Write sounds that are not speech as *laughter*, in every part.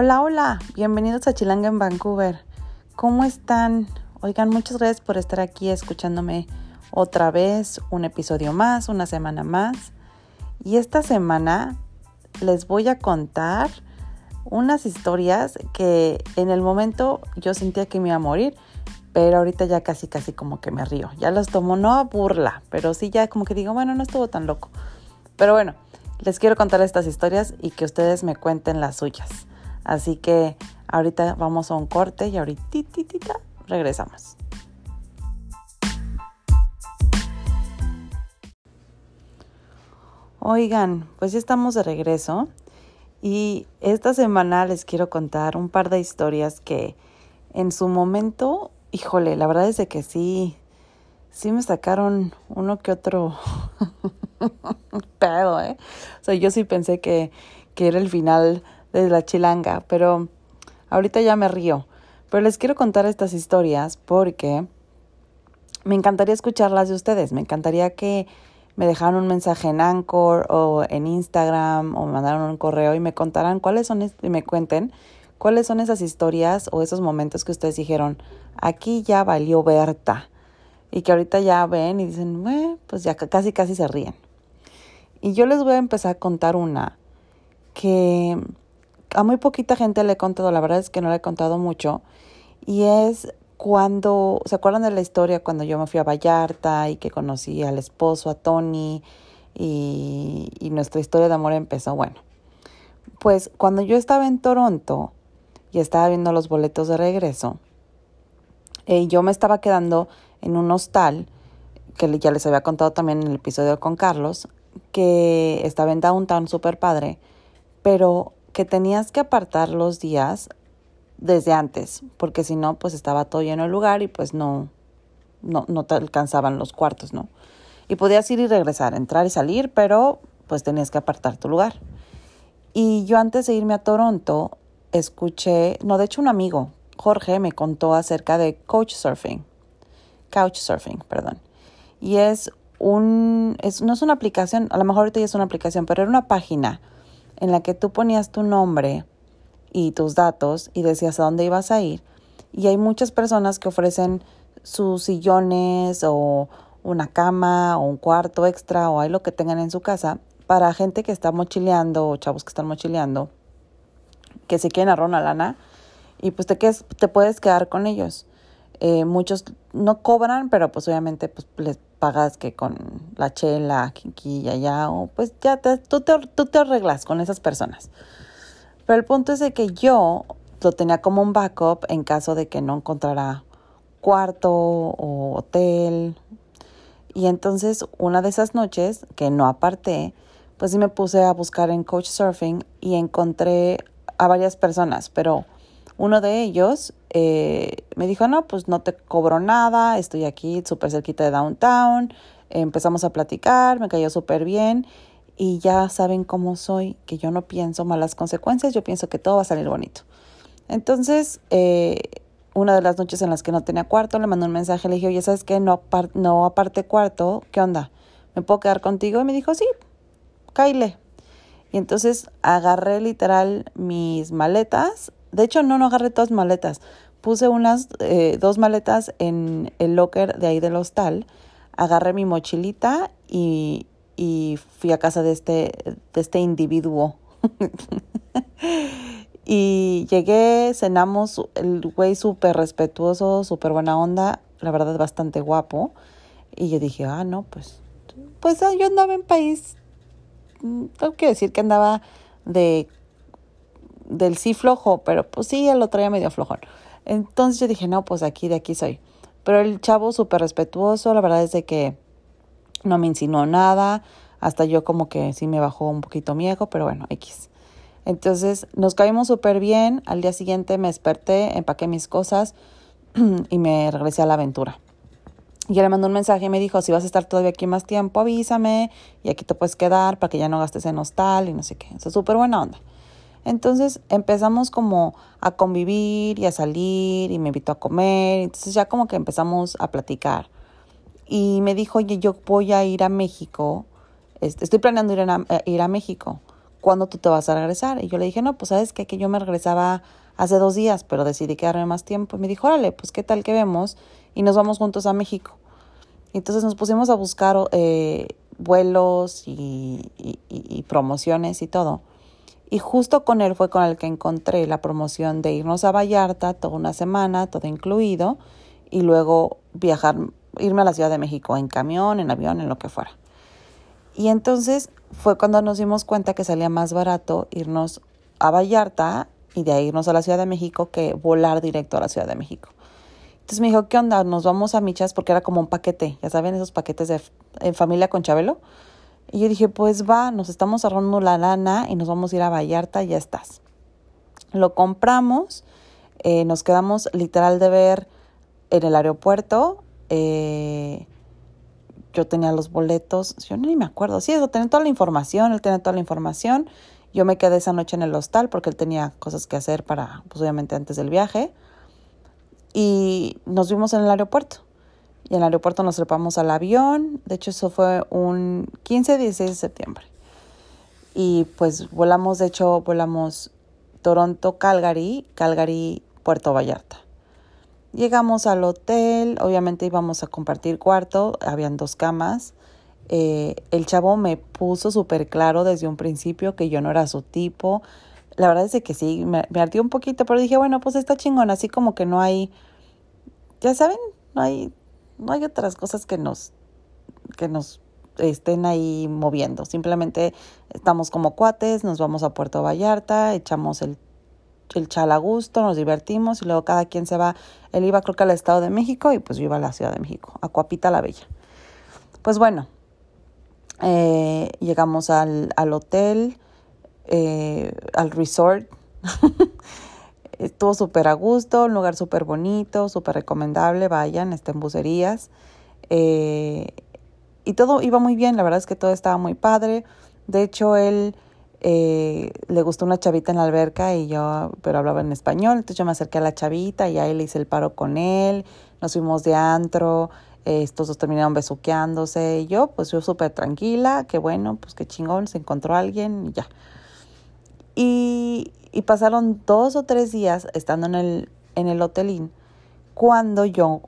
Hola, hola, bienvenidos a Chilanga en Vancouver. ¿Cómo están? Oigan, muchas gracias por estar aquí escuchándome otra vez, un episodio más, una semana más. Y esta semana les voy a contar unas historias que en el momento yo sentía que me iba a morir, pero ahorita ya casi casi como que me río. Ya los tomo no a burla, pero sí ya como que digo, bueno, no estuvo tan loco. Pero bueno, les quiero contar estas historias y que ustedes me cuenten las suyas. Así que ahorita vamos a un corte y ahorita regresamos. Oigan, pues ya estamos de regreso y esta semana les quiero contar un par de historias que en su momento, híjole, la verdad es de que sí, sí me sacaron uno que otro *laughs* pedo, ¿eh? O sea, yo sí pensé que, que era el final de la chilanga, pero ahorita ya me río. Pero les quiero contar estas historias porque me encantaría escucharlas de ustedes, me encantaría que me dejaran un mensaje en Anchor o en Instagram o me mandaran un correo y me contaran cuáles son y me cuenten cuáles son esas historias o esos momentos que ustedes dijeron, aquí ya valió Berta y que ahorita ya ven y dicen, pues ya casi casi se ríen. Y yo les voy a empezar a contar una que a muy poquita gente le he contado, la verdad es que no le he contado mucho, y es cuando, ¿se acuerdan de la historia cuando yo me fui a Vallarta y que conocí al esposo, a Tony, y, y nuestra historia de amor empezó? Bueno, pues cuando yo estaba en Toronto y estaba viendo los boletos de regreso, eh, yo me estaba quedando en un hostal, que ya les había contado también en el episodio con Carlos, que estaba en Downtown, súper padre, pero que tenías que apartar los días desde antes, porque si no, pues estaba todo lleno el lugar y pues no, no, no te alcanzaban los cuartos, ¿no? Y podías ir y regresar, entrar y salir, pero pues tenías que apartar tu lugar. Y yo antes de irme a Toronto, escuché, no, de hecho un amigo, Jorge, me contó acerca de Couchsurfing, Couchsurfing, perdón. Y es un, es, no es una aplicación, a lo mejor ahorita ya es una aplicación, pero era una página en la que tú ponías tu nombre y tus datos y decías a dónde ibas a ir. Y hay muchas personas que ofrecen sus sillones o una cama o un cuarto extra o hay lo que tengan en su casa para gente que está mochileando o chavos que están mochileando, que se quieren ahorrar una lana y pues te, te puedes quedar con ellos. Eh, muchos no cobran, pero pues obviamente pues les pagas que con la chela aquí y allá, o pues ya te, tú, te, tú te arreglas con esas personas. Pero el punto es de que yo lo tenía como un backup en caso de que no encontrara cuarto o hotel. Y entonces una de esas noches que no aparté, pues sí me puse a buscar en Couchsurfing y encontré a varias personas, pero uno de ellos eh, me dijo, no, pues no te cobro nada, estoy aquí súper cerquita de downtown, empezamos a platicar, me cayó súper bien y ya saben cómo soy, que yo no pienso malas consecuencias, yo pienso que todo va a salir bonito. Entonces, eh, una de las noches en las que no tenía cuarto, le mandé un mensaje, le dije, oye, ¿sabes qué? No, no aparte cuarto, ¿qué onda? ¿Me puedo quedar contigo? Y me dijo, sí, caile. Y entonces agarré literal mis maletas, de hecho, no, no agarré todas maletas. Puse unas, eh, dos maletas en el locker de ahí del hostal. Agarré mi mochilita y, y fui a casa de este, de este individuo. *laughs* y llegué, cenamos, el güey súper respetuoso, súper buena onda, la verdad bastante guapo. Y yo dije, ah, no, pues, pues yo andaba en país, mm, tengo que decir que andaba de del sí flojo, pero pues sí, él lo traía medio flojón. Entonces yo dije, no, pues aquí, de aquí soy. Pero el chavo súper respetuoso, la verdad es de que no me insinuó nada, hasta yo como que sí me bajó un poquito miedo, pero bueno, X. Entonces nos caímos súper bien, al día siguiente me desperté, empaqué mis cosas *clears throat* y me regresé a la aventura. Y él le mandó un mensaje y me dijo, si vas a estar todavía aquí más tiempo, avísame y aquí te puedes quedar para que ya no gastes en hostal y no sé qué. Eso es súper buena onda. Entonces empezamos como a convivir y a salir y me invitó a comer. Entonces ya como que empezamos a platicar. Y me dijo, oye, yo voy a ir a México. Estoy planeando ir a, eh, ir a México. ¿cuándo tú te vas a regresar? Y yo le dije, no, pues sabes qué? que yo me regresaba hace dos días, pero decidí quedarme más tiempo. Y me dijo, órale, pues qué tal que vemos y nos vamos juntos a México. Entonces nos pusimos a buscar eh, vuelos y, promociones y todo. Y justo con él fue con el que encontré la promoción de irnos a Vallarta toda una semana, todo incluido, y luego viajar, irme a la Ciudad de México en camión, en avión, en lo que fuera. Y entonces fue cuando nos dimos cuenta que salía más barato irnos a Vallarta y de ahí irnos a la Ciudad de México que volar directo a la Ciudad de México. Entonces me dijo, ¿qué onda? Nos vamos a Michas porque era como un paquete, ya saben, esos paquetes de en familia con Chabelo. Y yo dije, pues va, nos estamos ahorrando la lana y nos vamos a ir a Vallarta, ya estás. Lo compramos, eh, nos quedamos literal de ver en el aeropuerto. Eh, yo tenía los boletos, yo ni me acuerdo, sí, eso, tenía toda la información, él tenía toda la información. Yo me quedé esa noche en el hostal porque él tenía cosas que hacer para, pues obviamente antes del viaje. Y nos vimos en el aeropuerto. Y en el aeropuerto nos trepamos al avión. De hecho, eso fue un 15-16 de septiembre. Y pues volamos, de hecho, volamos Toronto-Calgary, Calgary-Puerto Vallarta. Llegamos al hotel, obviamente íbamos a compartir cuarto, habían dos camas. Eh, el chavo me puso súper claro desde un principio que yo no era su tipo. La verdad es que sí, me, me ardió un poquito, pero dije, bueno, pues está chingón, así como que no hay, ya saben, no hay, no hay otras cosas que nos, que nos estén ahí moviendo. Simplemente estamos como cuates, nos vamos a Puerto Vallarta, echamos el, el chal a gusto, nos divertimos y luego cada quien se va. Él iba creo que al Estado de México y pues yo iba a la Ciudad de México, a Cuapita la Bella. Pues bueno, eh, llegamos al, al hotel, eh, al resort. *laughs* Estuvo súper a gusto, un lugar súper bonito, súper recomendable, vayan, está en bucerías. Eh, y todo iba muy bien, la verdad es que todo estaba muy padre. De hecho, él le gustó una chavita en la alberca y yo, pero hablaba en español, entonces yo me acerqué a la chavita y ahí le hice el paro con él, nos fuimos de antro, estos dos terminaron besuqueándose y yo, pues yo súper tranquila, que bueno, pues qué chingón, se encontró alguien y ya. Y, y pasaron dos o tres días estando en el, en el hotelín cuando yo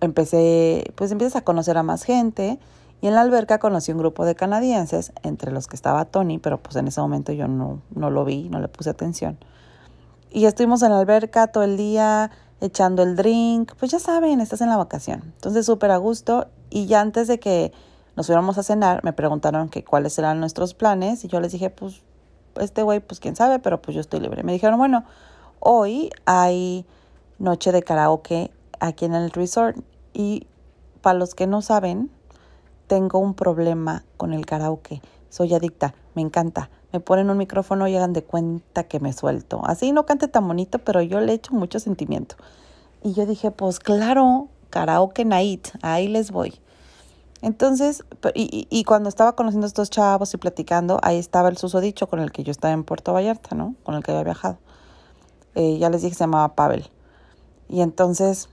empecé, pues empiezas a conocer a más gente y en la alberca conocí un grupo de canadienses, entre los que estaba Tony, pero pues en ese momento yo no, no lo vi, no le puse atención. Y estuvimos en la alberca todo el día, echando el drink, pues ya saben, estás en la vacación. Entonces súper a gusto y ya antes de que nos fuéramos a cenar me preguntaron que cuáles eran nuestros planes y yo les dije, pues este güey, pues quién sabe, pero pues yo estoy libre. Me dijeron, bueno, hoy hay noche de karaoke aquí en el resort y para los que no saben, tengo un problema con el karaoke. Soy adicta, me encanta me ponen un micrófono y hagan de cuenta que me suelto. Así no cante tan bonito, pero yo le echo mucho sentimiento. Y yo dije, pues claro, karaoke night, ahí les voy. Entonces, y, y, cuando estaba conociendo a estos chavos y platicando, ahí estaba el susodicho con el que yo estaba en Puerto Vallarta, ¿no? Con el que había viajado. Eh, ya les dije que se llamaba Pavel. Y entonces,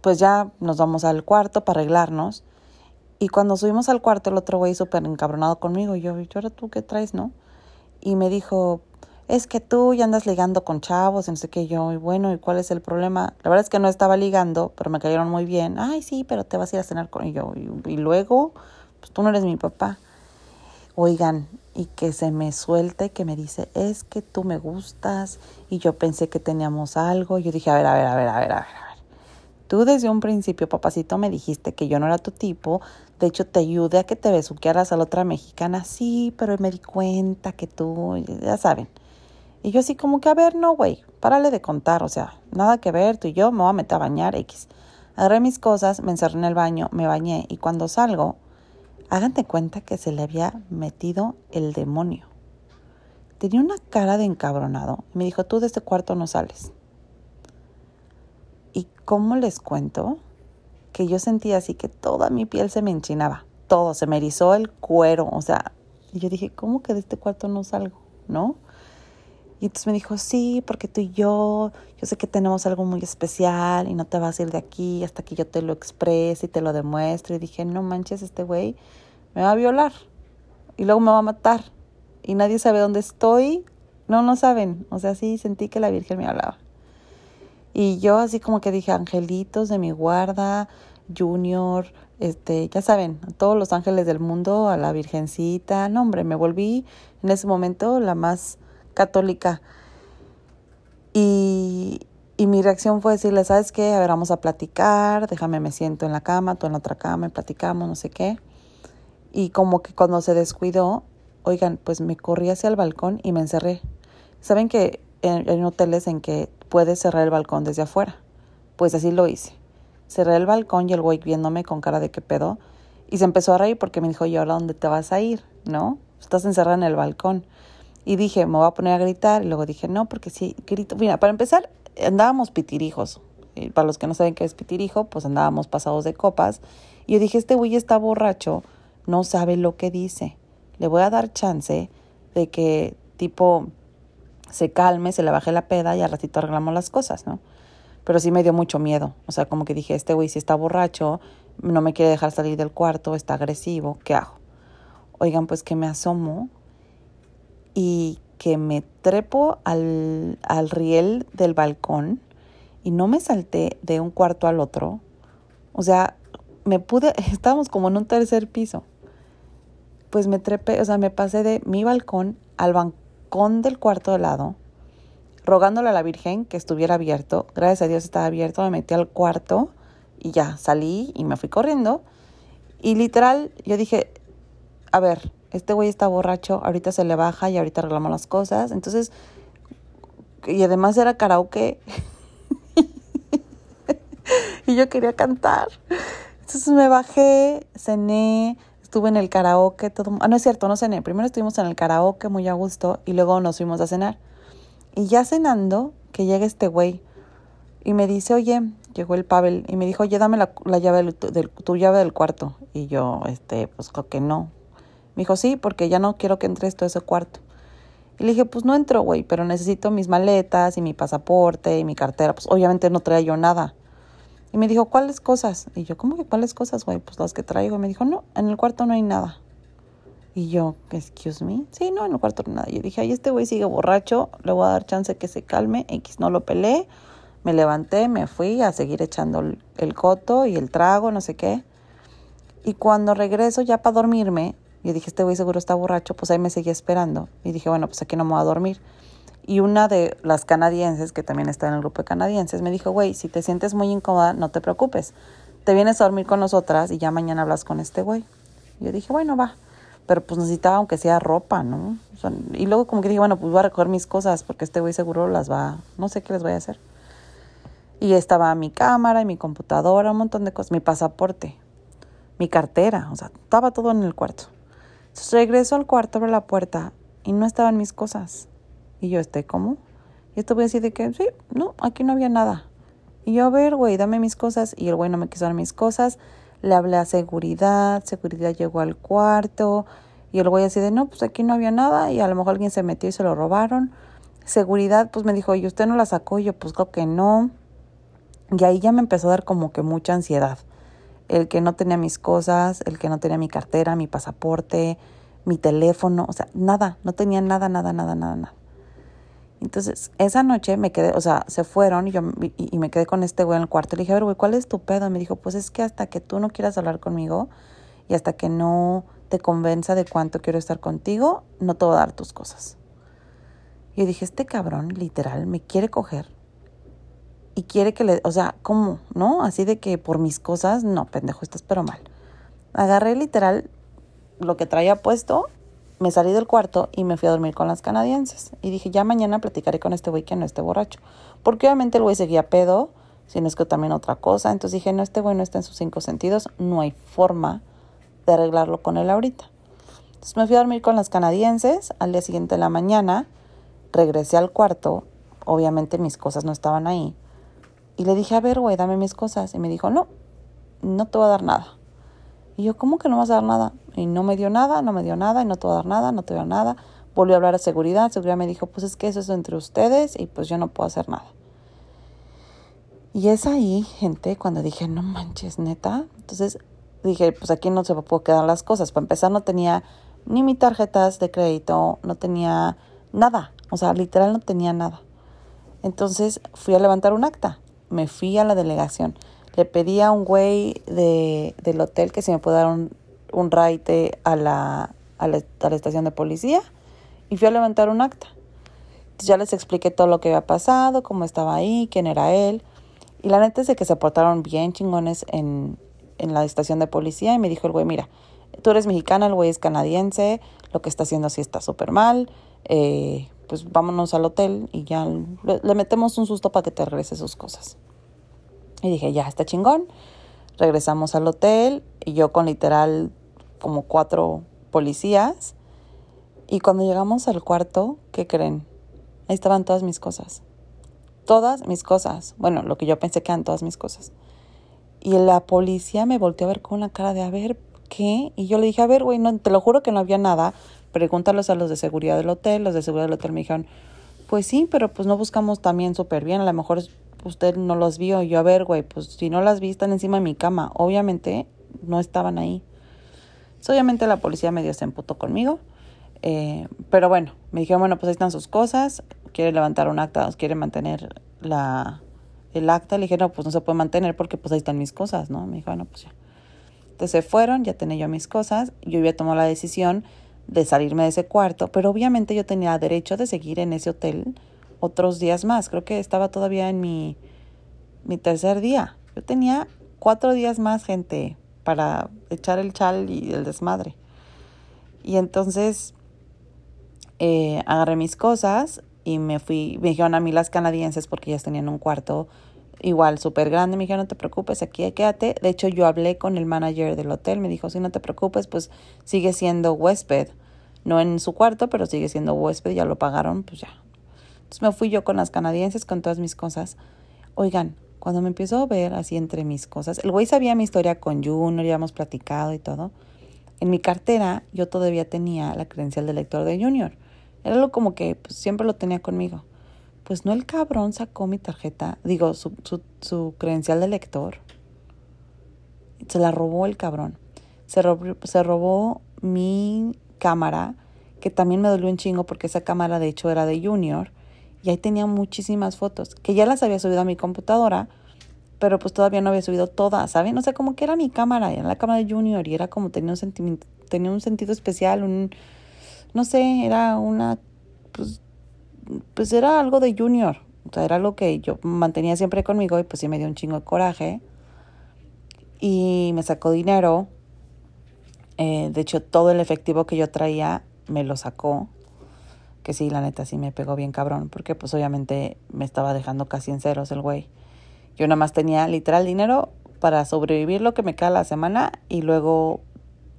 pues ya nos vamos al cuarto para arreglarnos. Y cuando subimos al cuarto, el otro güey súper encabronado conmigo. Y yo, ¿y ahora tú qué traes, no? Y me dijo, es que tú ya andas ligando con chavos, no sé qué. Yo, y bueno, ¿y cuál es el problema? La verdad es que no estaba ligando, pero me cayeron muy bien. Ay, sí, pero te vas a ir a cenar con. Y, y luego, pues tú no eres mi papá. Oigan, y que se me suelte, que me dice, es que tú me gustas. Y yo pensé que teníamos algo. Yo dije, a ver, a ver, a ver, a ver, a ver. Tú desde un principio, papacito, me dijiste que yo no era tu tipo. De hecho, te ayudé a que te besuquearas a la otra mexicana. Sí, pero me di cuenta que tú, ya saben. Y yo así como que, a ver, no, güey, párale de contar. O sea, nada que ver, tú y yo me voy a meter a bañar, X. Agarré mis cosas, me encerré en el baño, me bañé y cuando salgo, háganse cuenta que se le había metido el demonio. Tenía una cara de encabronado y me dijo, tú de este cuarto no sales. ¿Y cómo les cuento? Que yo sentía así que toda mi piel se me enchinaba, todo, se me erizó el cuero, o sea, y yo dije, ¿cómo que de este cuarto no salgo? ¿No? Y entonces me dijo, sí, porque tú y yo, yo sé que tenemos algo muy especial y no te vas a ir de aquí hasta que yo te lo exprese y te lo demuestre. Y dije, no manches, este güey me va a violar y luego me va a matar. y nadie sabe dónde estoy. No, no saben. O sea, sí sentí que la Virgen me hablaba. Y yo así como que dije, angelitos de mi guarda, Junior, este, ya saben, todos los ángeles del mundo, a la Virgencita. No, hombre, me volví en ese momento la más católica. Y, y mi reacción fue decirle, ¿sabes qué? A ver, vamos a platicar, déjame, me siento en la cama, tú en la otra cama, y platicamos, no sé qué. Y como que cuando se descuidó, oigan, pues me corrí hacia el balcón y me encerré. Saben que en, hoteles en que puedes cerrar el balcón desde afuera. Pues así lo hice. Cerré el balcón y el güey viéndome con cara de qué pedo. Y se empezó a reír porque me dijo, ¿y ahora dónde te vas a ir? ¿No? Estás encerrada en el balcón. Y dije, me voy a poner a gritar. Y luego dije, no, porque sí, grito. Mira, para empezar, andábamos pitirijos. Y para los que no saben qué es pitirijo, pues andábamos pasados de copas. Y yo dije, este güey está borracho, no sabe lo que dice le voy a dar chance de que tipo se calme, se le baje la peda y al ratito arreglamos las cosas, ¿no? Pero sí me dio mucho miedo. O sea, como que dije, este güey si está borracho, no me quiere dejar salir del cuarto, está agresivo, ¿qué hago? Oigan, pues que me asomo y que me trepo al, al riel del balcón y no me salté de un cuarto al otro. O sea, me pude, *laughs* estábamos como en un tercer piso pues me trepé, o sea, me pasé de mi balcón al balcón del cuarto de lado, rogándole a la Virgen que estuviera abierto. Gracias a Dios estaba abierto, me metí al cuarto y ya salí y me fui corriendo. Y literal, yo dije, a ver, este güey está borracho, ahorita se le baja y ahorita arreglamos las cosas. Entonces, y además era karaoke. *laughs* y yo quería cantar. Entonces me bajé, cené, estuve en el karaoke, todo... Ah, no es cierto, no cené. Primero estuvimos en el karaoke muy a gusto y luego nos fuimos a cenar. Y ya cenando, que llega este güey y me dice, oye, llegó el Pavel y me dijo, oye, dame la, llave del, tu llave del cuarto. Y yo, este, pues creo que no. Me dijo, sí, porque ya no quiero que entres todo ese cuarto. Y le dije, pues no entro, güey, pero necesito mis maletas y mi pasaporte y mi cartera. Pues obviamente no traía yo nada. Y me dijo, ¿cuáles cosas? Y yo, ¿cómo que cuáles cosas, güey? Pues las que traigo. Y me dijo, no, en el cuarto no hay nada. Y yo, excuse me. Sí, no, en el cuarto no hay nada. Y yo dije, ay, este güey sigue borracho, le voy a dar chance que se calme. X no lo peleé. Me levanté, me fui a seguir echando el, coto y el trago, no sé qué. Y cuando regreso ya para dormirme, yo dije, este güey seguro está borracho, pues ahí me seguía esperando. Y dije, bueno, pues aquí no me voy a dormir. Y una de las canadienses, que también está en el grupo de canadienses, me dijo, güey, si te sientes muy incómoda, no te preocupes. Te vienes a dormir con nosotras y ya mañana hablas con este güey. Yo dije, bueno, va. Pero pues necesitaba aunque sea ropa, ¿no? y luego como que dije, bueno, pues voy a recoger mis cosas porque este güey seguro las va, no sé qué les voy a hacer. Y estaba mi cámara y mi computadora, un montón de cosas, mi pasaporte, mi cartera, o sea, estaba todo en el cuarto. Entonces regreso al cuarto, abro la puerta y no estaban mis cosas. Y yo, ¿este cómo? Y esto voy a decir de que, sí, no, aquí no había nada. Y yo, a ver, güey, dame mis cosas. Y el güey no me quiso dar mis cosas. Le hablé a seguridad, seguridad llegó al cuarto. Y el güey así de, no, pues aquí no había nada. Y a lo mejor alguien se metió y se lo robaron. Seguridad, pues me dijo, ¿y usted no la sacó? Y yo, pues creo que no. Y ahí ya me empezó a dar como que mucha ansiedad. El que no tenía mis cosas, el que no tenía mi cartera, mi pasaporte, mi teléfono, o sea, nada, no tenía nada, nada, nada, nada, nada. Entonces, esa noche me quedé, o sea, se fueron y yo y, me quedé con este güey en el cuarto. Le dije, a ver, güey, ¿cuál es tu pedo? me dijo, pues es que hasta que tú no quieras hablar conmigo y hasta que no te convenza de cuánto quiero estar contigo, no te voy a dar tus cosas. Y yo dije, este cabrón, literal, me quiere coger y quiere que le, o sea, ¿cómo? ¿No? Así de que por mis cosas, no, pendejo, estás pero mal. Agarré literal lo que traía puesto me salí del cuarto y me fui a dormir con las canadienses. Y dije, ya mañana platicaré con este güey que no esté borracho. Porque obviamente el güey seguía pedo, si no es que también otra cosa. Entonces dije, no, este güey no está en sus cinco sentidos, no hay forma de arreglarlo con él ahorita. Entonces me fui a dormir con las canadienses. Al día siguiente de la mañana regresé al cuarto. Obviamente mis cosas no estaban ahí. Y le dije, a ver, güey, dame mis cosas. Y me dijo, no, no te voy a dar nada. Y yo, ¿cómo que no vas a dar nada? Y no me dio nada, no me dio nada, y no te voy a dar nada, no te voy a dar nada. Volvió a hablar a seguridad, seguridad me dijo, pues es que eso es entre ustedes y pues yo no puedo hacer nada. Y es ahí, gente, cuando dije, no manches, neta. Entonces dije, pues aquí no se me puedo quedar las cosas. Para empezar, no tenía ni mi tarjetas de crédito, no tenía nada, o sea, literal no tenía nada. Entonces fui a levantar un acta, me fui a la delegación, le pedí a un güey de, del hotel que si me puede dar un, un ride a la, a la, a la estación de policía y fui a levantar un acta. Ya les expliqué todo lo que había pasado, cómo estaba ahí, quién era él. Y la neta es de que se portaron bien chingones en, en la estación de policía y me dijo el güey, mira, tú eres mexicana, el güey es canadiense, lo que está haciendo así está súper mal, eh, pues vámonos al hotel y ya le, metemos un susto para que te regrese sus cosas. Y dije, ya está chingón. Regresamos al hotel y yo con literal como cuatro policías. Y cuando llegamos al cuarto, ¿qué creen? Ahí estaban todas mis cosas. Todas mis cosas. Bueno, lo que yo pensé que eran todas mis cosas. Y la policía me volteó a ver con una cara de, a ver, ¿qué? Y yo le dije, a ver, güey, no, te lo juro que no había nada. Pregúntalos a los de seguridad del hotel. Los de seguridad del hotel me dijeron, pues sí, pero pues no buscamos también súper bien. A lo mejor usted no los vio. Yo, a ver, güey, pues si no las vi, están encima de mi cama. Obviamente no estaban ahí. obviamente la policía medio se emputó conmigo. Eh, pero bueno, me dijeron, bueno, pues ahí están sus cosas. Quiere levantar un acta, quiere mantener la, el acta. Le dije, no, pues no se puede mantener porque pues ahí están mis cosas, ¿no? Me dijo, bueno, pues ya. Entonces se fueron, ya tenía yo mis cosas. Yo había tomado la decisión de salirme de ese cuarto, pero obviamente yo tenía derecho de seguir en ese hotel otros días más. Creo que estaba todavía en mi, mi tercer día. Yo tenía cuatro días más, gente, para echar el chal y el desmadre. Y entonces eh, agarré mis cosas y me fui, me dijeron a mí las canadienses porque ellas tenían un cuarto igual súper grande, me dijeron no te preocupes, aquí quédate. De hecho yo hablé con el manager del hotel, me dijo si no te preocupes, pues sigue siendo huésped, no en su cuarto, pero sigue siendo huésped, ya lo pagaron, pues ya. Entonces me fui yo con las canadienses, con todas mis cosas. Oigan, cuando me empezó a ver así entre mis cosas, el güey sabía mi historia con Junior, ya hemos platicado y todo. En mi cartera yo todavía tenía la credencial de lector de Junior. Era algo como que pues, siempre lo tenía conmigo. Pues no el cabrón sacó mi tarjeta, digo, su, su, su credencial de lector. Se la robó el cabrón. Se robó, se robó mi cámara, que también me dolió un chingo porque esa cámara de hecho era de Junior. Y ahí tenía muchísimas fotos, que ya las había subido a mi computadora, pero pues todavía no había subido todas, ¿saben? O sea, como que era mi cámara, era la cámara de Junior y era como tenía un sentimiento, tenía un sentido especial, un, no sé, era una, pues, pues era algo de junior, o sea, era algo que yo mantenía siempre conmigo y pues sí me dio un chingo de coraje. Y me sacó dinero, eh, de hecho todo el efectivo que yo traía me lo sacó, que sí, la neta sí me pegó bien cabrón, porque pues obviamente me estaba dejando casi en ceros el güey. Yo nada más tenía literal dinero para sobrevivir lo que me queda la semana y luego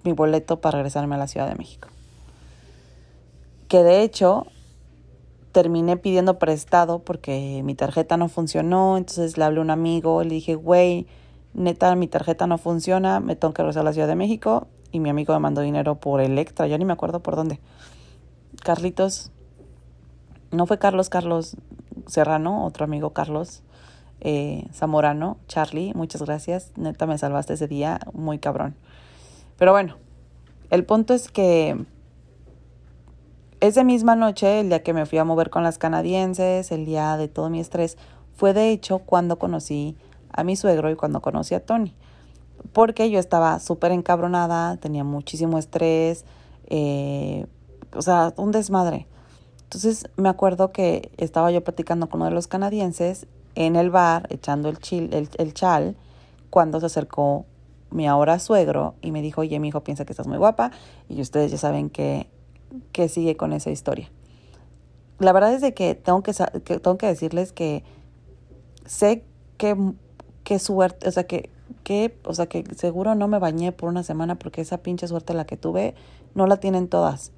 mi boleto para regresarme a la Ciudad de México que de hecho terminé pidiendo prestado porque mi tarjeta no funcionó, entonces le hablé a un amigo le dije, güey, neta, mi tarjeta no funciona, me tengo que regresar a la Ciudad de México y mi amigo me mandó dinero por Electra, ya ni me acuerdo por dónde. Carlitos, no fue Carlos, Carlos Serrano, otro amigo Carlos eh, Zamorano, Charlie, muchas gracias, neta me salvaste ese día, muy cabrón. Pero bueno, el punto es que esa misma noche, el día que me fui a mover con las canadienses, el día de todo mi estrés, fue de hecho cuando conocí a mi suegro y cuando conocí a Tony. Porque yo estaba súper encabronada, tenía muchísimo estrés, eh, o sea, un desmadre. Entonces me acuerdo que estaba yo platicando con uno de los canadienses en el bar, echando el, el, el chal, cuando se acercó mi ahora suegro y me dijo, oye, mi hijo piensa que estás muy guapa y ustedes ya saben que que sigue con esa historia. La verdad es de que tengo que, tengo que decirles que sé que, qué suerte, o sea, que, que, o sea, que seguro no me bañé por una semana porque esa pinche suerte la que tuve no la tienen todas.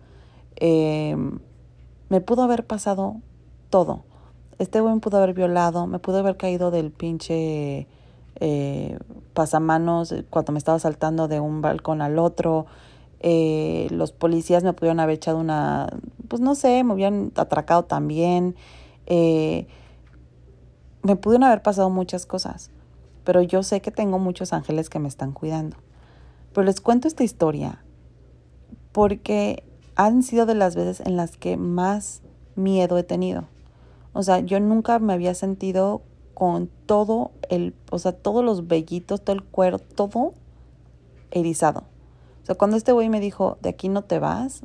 Em, me pudo haber pasado todo. Este güey me pudo haber violado, me pudo haber caído del pinche eh, pasamanos cuando me estaba saltando de un balcón al otro. Eh, los policías me pudieron haber echado una, pues no sé, me hubieran atracado también. Eh, me pudieron haber pasado muchas cosas, pero yo sé que tengo muchos ángeles que me están cuidando. Pero les cuento esta historia porque han sido de las veces en las que más miedo he tenido. O sea, yo nunca me había sentido con todo el, o sea, todos los vellitos, todo el cuero, todo erizado. O sea, cuando este güey me dijo, de aquí no te vas,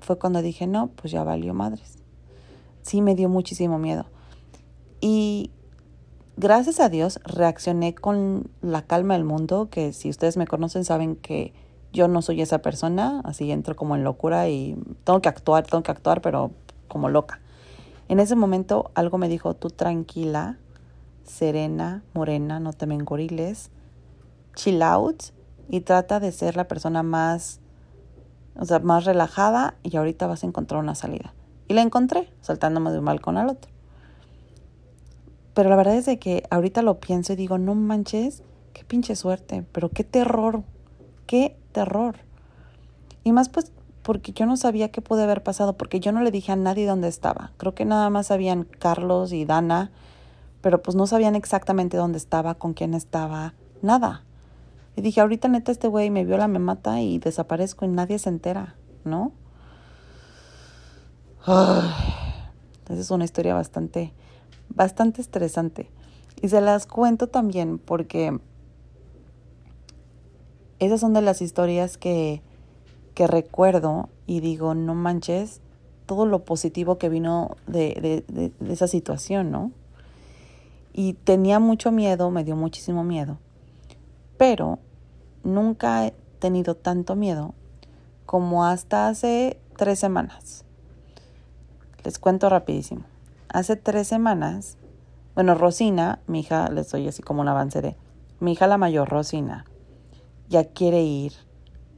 fue cuando dije, no, pues ya valió madres. Sí, me dio muchísimo miedo. Y gracias a Dios reaccioné con la calma del mundo, que si ustedes me conocen saben que yo no soy esa persona, así entro como en locura y tengo que actuar, tengo que actuar, pero como loca. En ese momento algo me dijo, tú tranquila, serena, morena, no te me engoriles, chill out y trata de ser la persona más, o sea, más relajada y ahorita vas a encontrar una salida. Y la encontré, saltándome de un balcón al otro. Pero la verdad es de que ahorita lo pienso y digo, no manches, qué pinche suerte, pero qué terror, qué terror. Y más pues porque yo no sabía qué puede haber pasado, porque yo no le dije a nadie dónde estaba. Creo que nada más sabían Carlos y Dana, pero pues no sabían exactamente dónde estaba, con quién estaba, nada. Y dije, ahorita neta este güey me viola, me mata y desaparezco y nadie se entera, ¿no? esa es una historia bastante, bastante estresante. Y se las cuento también porque esas son de las historias que, que recuerdo y digo, no manches, todo lo positivo que vino de, de, de, esa situación, ¿no? Y tenía mucho miedo, me dio muchísimo miedo, pero nunca he tenido tanto miedo como hasta hace tres semanas. Les cuento rapidísimo. Hace tres semanas, bueno, Rosina, mi hija, les doy así como un avance de, mi hija la mayor, Rosina, ya quiere ir,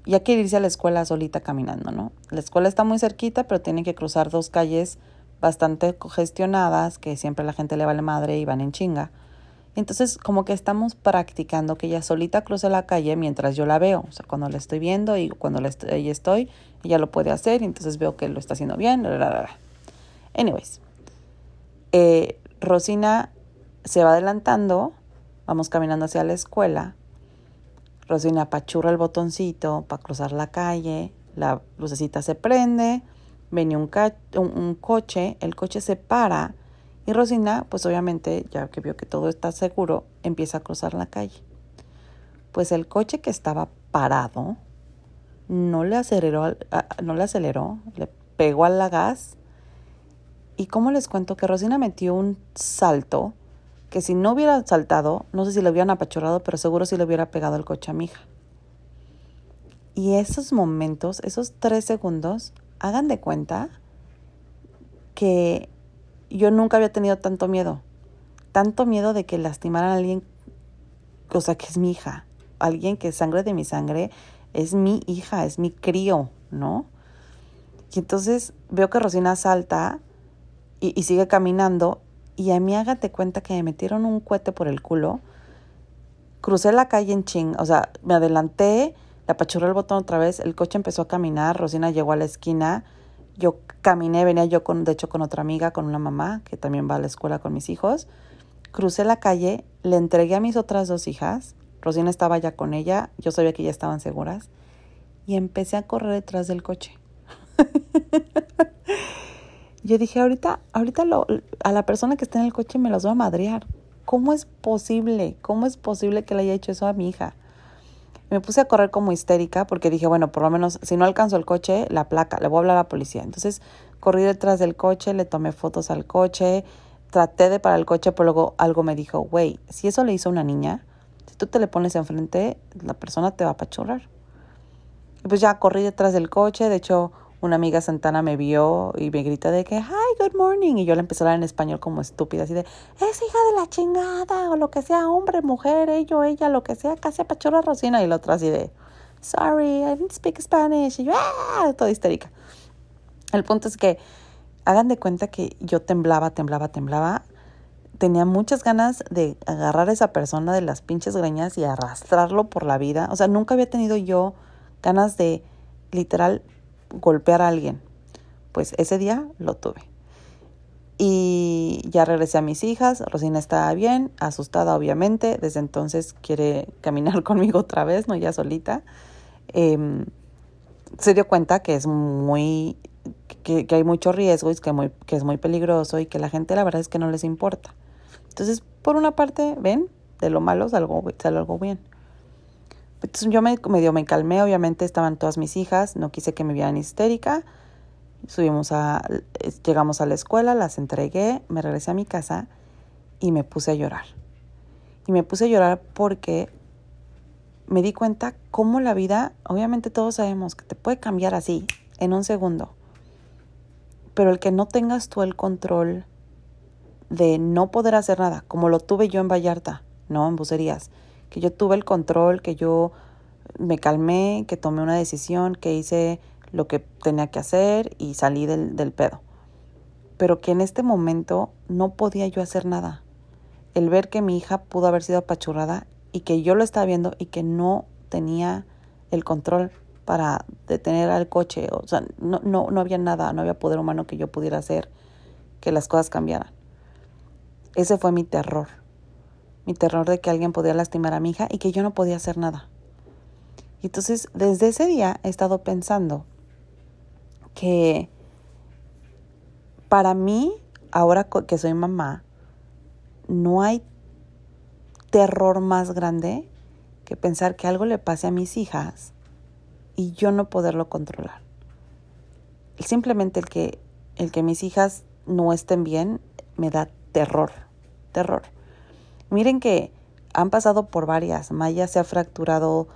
ya quiere irse a la escuela solita caminando, ¿no? La escuela está muy cerquita, pero tiene que cruzar dos calles bastante congestionadas, que siempre la gente le vale madre y van en chinga. Entonces, como que estamos practicando que ella solita cruce la calle mientras yo la veo. O sea, cuando la estoy viendo y cuando la estoy, estoy, ella lo puede hacer y entonces veo que lo está haciendo bien. Anyways, eh, Rosina se va adelantando, vamos caminando hacia la escuela Rosina apachurra el botoncito para cruzar la calle, la lucecita se prende, viene un, un, coche, el coche se para y Rosina, pues obviamente, ya que vio que todo está seguro, empieza a cruzar la calle. Pues el coche que estaba parado no le aceleró, no le aceleró, le pegó al gas. Y cómo les cuento que Rosina metió un salto que si no hubiera saltado, no sé si le hubieran apachurrado, pero seguro si le hubiera pegado el coche a mi hija. Y esos momentos, esos tres segundos, hagan de cuenta que yo nunca había tenido tanto miedo. Tanto miedo de que lastimaran a alguien, o sea, que es mi hija. Alguien que sangre de mi sangre, es mi hija, es mi crío, ¿no? Y entonces veo que Rosina salta y, y sigue caminando y a mí hágate cuenta que me metieron un cohete por el culo. Crucé la calle en ching, o sea, me adelanté, le apachurré el botón otra vez, el coche empezó a caminar, Rosina llegó a la esquina, yo caminé, venía yo con, de hecho con otra amiga, con una mamá que también va a la escuela con mis hijos. Crucé la calle, le entregué a mis otras dos hijas, Rosina estaba ya con ella, yo sabía que ya estaban seguras, y empecé a correr detrás del coche. *laughs* Yo dije, ahorita, ahorita lo, a la persona que está en el coche me las voy a madrear. ¿Cómo es posible? ¿Cómo es posible que le haya hecho eso a mi hija? Me puse a correr como histérica porque dije, bueno, por lo menos si no alcanzo el coche, la placa, le voy a hablar a la policía. Entonces corrí detrás del coche, le tomé fotos al coche, traté de parar el coche, pero luego algo me dijo, güey, si eso le hizo una niña, si tú te le pones enfrente, la persona te va a apachurrar. Y pues ya corrí detrás del coche, de hecho una amiga santana me vio y me grita de que, hi, good morning. Y yo le empecé a hablar en español como estúpida, así de, es hija de la chingada, o lo que sea, hombre, mujer, ello, ella, lo que sea, casi apachurra a Rosina. Y la otra así de, sorry, I didn't speak Spanish. Y yo, ah, toda histérica. El punto es que hagan de cuenta que yo temblaba, temblaba, temblaba. Tenía muchas ganas de agarrar a esa persona de las pinches greñas y arrastrarlo por la vida. O sea, nunca había tenido yo ganas de literal golpear a alguien. Pues ese día lo tuve. Y ya regresé a mis hijas, Rosina estaba bien, asustada obviamente, desde entonces quiere *laughs* caminar conmigo otra vez, no ya solita. Em, se dio cuenta que es muy, que, hay mucho riesgo y que, muy, que es muy peligroso y que la gente la verdad es que no les importa. Entonces, por una parte, ven, de lo malo salgo, algo bien. Yo me, medio me calmé, obviamente estaban todas mis hijas, no quise que me vieran histérica. Subimos a, llegamos a la escuela, las entregué, me regresé a mi casa y me puse a llorar. Y me puse a llorar porque me di cuenta cómo la vida, obviamente todos sabemos que te puede cambiar así, en un segundo. Pero el que no tengas tú el control de no poder hacer nada, como lo tuve yo en Vallarta, no en bucerías, que yo tuve el control, que yo me calmé, que tomé una decisión, que hice lo que tenía que hacer y salí del, del pedo. Pero que en este momento no podía yo hacer nada. El ver que mi hija pudo haber sido apachurrada y que yo lo estaba viendo y que no tenía el control para detener al coche. O sea, no, no, no había nada, no había poder humano que yo pudiera hacer que las cosas cambiaran. Ese fue mi terror. Mi terror de que alguien podía lastimar a mi hija y que yo no podía hacer nada. Y entonces, desde ese día he estado pensando que para mí, ahora que soy mamá, no hay terror más grande que pensar que algo le pase a mis hijas y yo no poderlo controlar. Simplemente el que, el que mis hijas no estén bien me da terror, terror. Miren que han pasado por varias. Maya se ha fracturado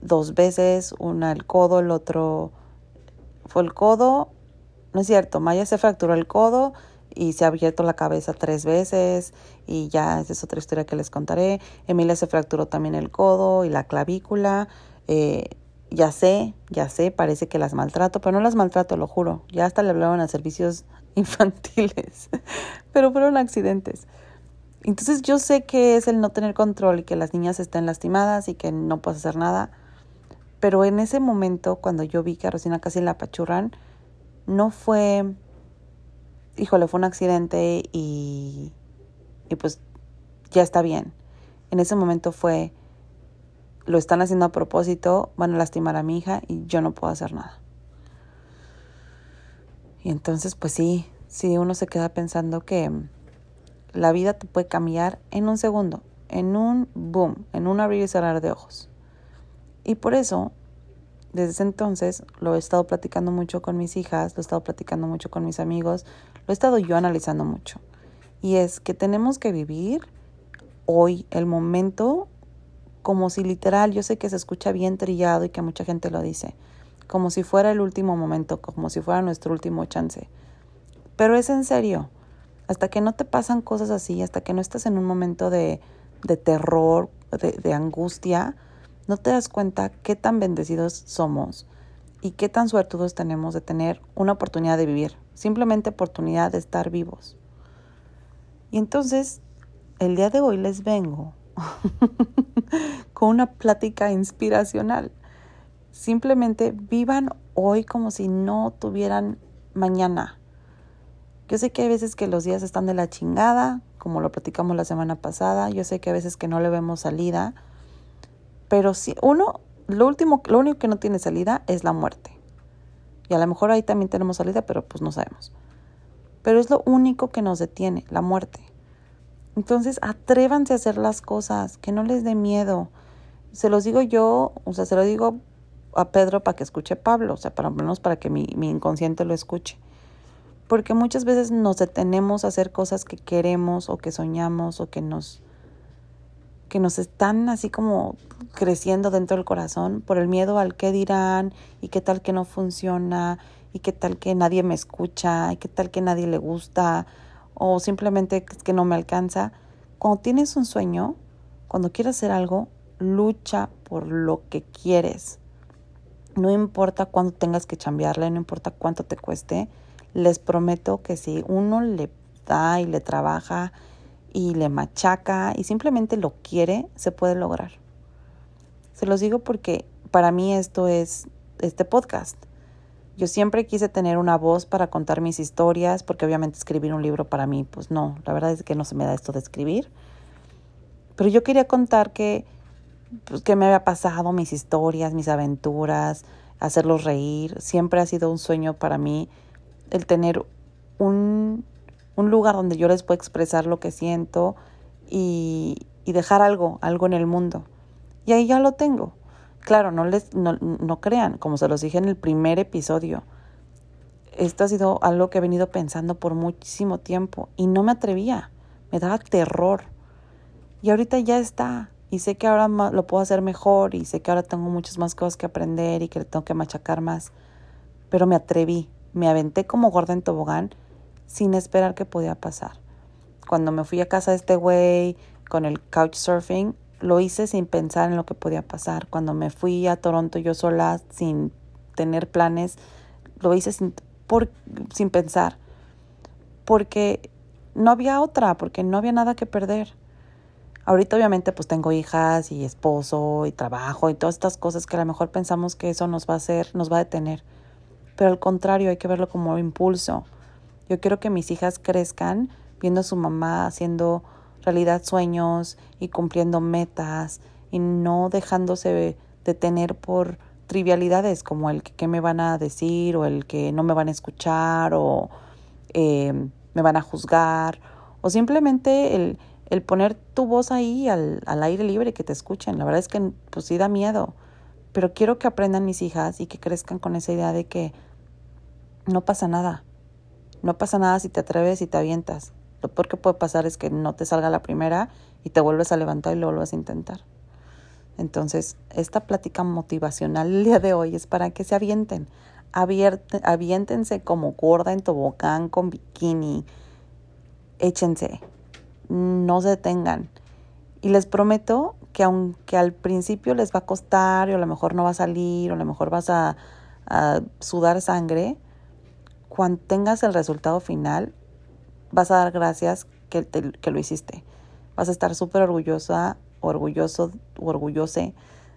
dos veces, una el codo, el otro fue el codo. No es cierto, Maya se fracturó el codo y se ha abierto la cabeza tres veces y ya esa es otra historia que les contaré. Emilia se fracturó también el codo y la clavícula. Eh, ya sé, ya sé, parece que las maltrato, pero no las maltrato, lo juro. Ya hasta le hablaban a servicios *laughs* infantiles, pero fueron accidentes. Entonces yo sé que es el no tener control y que las niñas estén lastimadas y que no puedo hacer nada. Pero en ese momento, cuando yo vi que a Rosina casi la apachurran, no fue híjole, fue un accidente y, y pues ya está bien. En ese momento fue, lo están haciendo a propósito, van a lastimar a mi hija y yo no puedo hacer nada. Y entonces, pues sí, sí, uno se queda pensando que la vida te puede cambiar en un segundo, en un boom, en un abrir y cerrar de ojos. Y por eso desde entonces lo he estado platicando mucho con mis hijas, lo he estado platicando mucho con mis amigos, lo he estado yo analizando mucho. Y es que tenemos que vivir hoy el momento como si literal, yo sé que se escucha bien trillado y que mucha gente lo dice, como si fuera el último momento, como si fuera nuestro último chance. Pero es en serio, hasta que no te pasan cosas así, hasta que no estás en un momento de, de terror, de, de angustia, no te das cuenta qué tan bendecidos somos y qué tan suertudos tenemos de tener una oportunidad de vivir, simplemente oportunidad de estar vivos. Y entonces, el día de hoy les vengo *laughs* con una plática inspiracional. Simplemente vivan hoy como si no tuvieran mañana. Yo sé que hay veces que los días están de la chingada, como lo platicamos la semana pasada. Yo sé que a veces que no le vemos salida pero si uno, lo último, lo único que no tiene salida es la muerte. Y a lo mejor ahí también tenemos salida, pero pues no sabemos. Pero es lo único que nos detiene, la muerte. Entonces, atrévanse a hacer las cosas, que no les dé miedo. Se los digo yo, o sea, se lo digo a Pedro para que escuche Pablo, o sea, para menos para que mi, mi inconsciente lo escuche. Porque muchas veces nos detenemos a hacer cosas que queremos o que soñamos o que nos que nos están así como creciendo dentro del corazón por el miedo al qué dirán y qué tal que no funciona y qué tal que nadie me escucha y qué tal que nadie le gusta o simplemente que no me alcanza. Cuando tienes un sueño, cuando quieres hacer algo, lucha por lo que quieres. No importa cuánto tengas que chambearle, no importa cuánto te cueste, les prometo que si uno le da y le trabaja y le machaca y simplemente lo quiere, se puede lograr. Se los digo porque para mí esto es este podcast. Yo siempre quise tener una voz para contar mis historias, porque obviamente escribir un libro para mí, pues no, la verdad es que no se me da esto de escribir. Pero yo quería contar que, pues, que me había pasado, mis historias, mis aventuras, hacerlos reír. Siempre ha sido un sueño para mí el tener un, un lugar donde yo les pueda expresar lo que siento y, y, dejar algo, algo en el mundo. Y ahí ya lo tengo. Claro, no les no, no crean, como se los dije en el primer episodio. Esto ha sido algo que he venido pensando por muchísimo tiempo y no me atrevía, me daba terror. Y ahorita ya está, y sé que ahora lo puedo hacer mejor y sé que ahora tengo muchas más cosas que aprender y que le tengo que machacar más. Pero me atreví, me aventé como gorda en tobogán sin esperar que podía pasar. Cuando me fui a casa de este güey con el couchsurfing, lo hice sin pensar en lo que podía pasar. Cuando me fui a Toronto yo sola, sin tener planes, lo hice sin, por, sin pensar. Porque no había otra, porque no había nada que perder. Ahorita obviamente pues tengo hijas y esposo y trabajo y todas estas cosas que a lo mejor pensamos que eso nos va a hacer, nos va a detener. Pero al contrario, hay que verlo como impulso. Yo quiero que mis hijas crezcan viendo a su mamá haciendo realidad sueños y cumpliendo metas y no dejándose detener por trivialidades como el que qué me van a decir o el que no me van a escuchar o eh, me van a juzgar o simplemente el, el poner tu voz ahí al, al aire libre que te escuchen. La verdad es que pues sí da miedo, pero quiero que aprendan mis hijas y que crezcan con esa idea de que no pasa nada. No pasa nada si te atreves y te avientas. Lo peor que puede pasar es que no te salga la primera y te vuelves a levantar y lo vuelves a intentar. Entonces, esta plática motivacional el día de hoy es para que se avienten. aviéntense como gorda en tobogán con bikini. Échense no se detengan. Y les prometo que aunque al principio les va a costar, o a lo mejor no va a salir, o a lo mejor vas a, sudar sangre, cuando tengas el resultado final, vas a dar gracias que, que lo hiciste. Vas a estar súper orgullosa, orgulloso, orgullose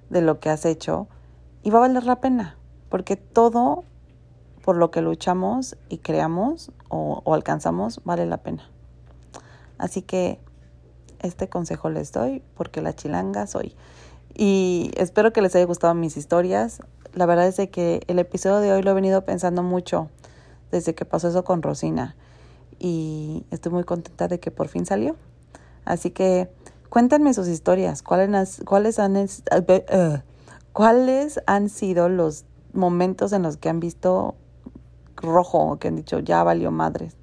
de lo que has hecho y va a valer la pena, porque todo por lo que luchamos y creamos o alcanzamos vale la pena. Así que este consejo les doy porque la chilanga soy. Y espero que les haya gustado mis historias. La verdad es que el episodio de hoy lo he venido pensando mucho desde que pasó eso con Rosina. Y estoy muy contenta de que por fin salió. Así que cuéntenme sus historias. ¿Cuáles, cuáles, han, uh, ¿Cuáles han sido los momentos en los que han visto rojo, que han dicho ya valió madres?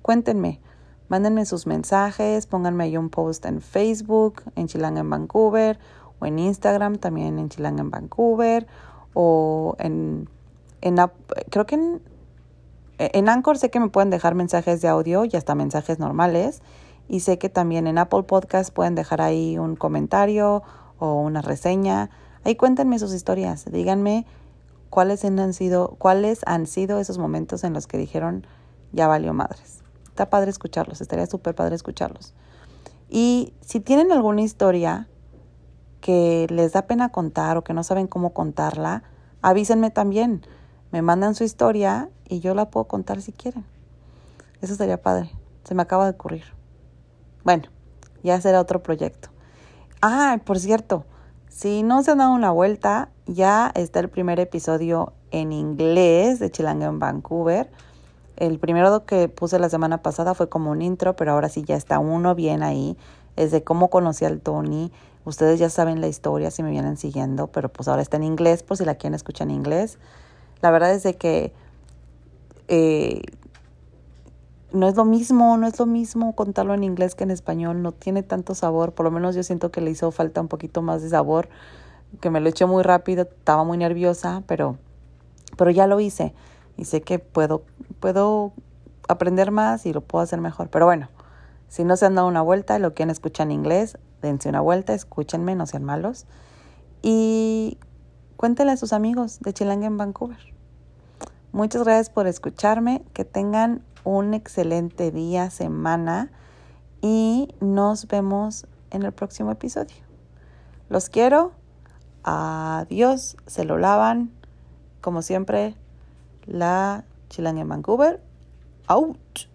Cuéntenme. Mándenme sus mensajes, pónganme ahí un post en Facebook, en Chilanga en Vancouver, o en Instagram también en Chilanga en Vancouver, o en, en creo que en, en Anchor sé que me pueden dejar mensajes de audio y hasta mensajes normales. Y sé que también en Apple Podcast pueden dejar ahí un comentario o una reseña. Ahí cuéntenme sus historias. Díganme cuáles han sido, cuáles han sido esos momentos en los que dijeron ya valió madres. Está padre escucharlos, estaría súper padre escucharlos. Y si tienen alguna historia que les da pena contar o que no saben cómo contarla, avísenme también. Me mandan su historia y yo la puedo contar si quieren. Eso sería padre. Se me acaba de ocurrir. Bueno, ya será otro proyecto. Ah, por cierto, si no se han dado una vuelta, ya está el primer episodio en inglés de Chilanga en Vancouver. El primero que puse la semana pasada fue como un intro, pero ahora sí ya está uno bien ahí. Es de cómo conocí al Tony. Ustedes ya saben la historia si me vienen siguiendo, pero pues ahora está en inglés por si la quieren escuchar en inglés. La verdad es de que eh, no es lo mismo, no es lo mismo contarlo en inglés que en español. No tiene tanto sabor. Por lo menos yo siento que le hizo falta un poquito más de sabor. Que me lo eché muy rápido, estaba muy nerviosa, pero, pero ya lo hice y sé que puedo, puedo aprender más y lo puedo hacer mejor. Pero bueno, si no se han dado una vuelta y lo quieren escuchar en inglés, dense una vuelta, escúchenme, no sean malos. Y cuéntenle a sus amigos de Chilanga en Vancouver. Muchas gracias por escucharme, que tengan un excelente día, semana y nos vemos en el próximo episodio. Los quiero. Adiós. Se lo lavan. Como siempre, la Chilanga en Vancouver. Out.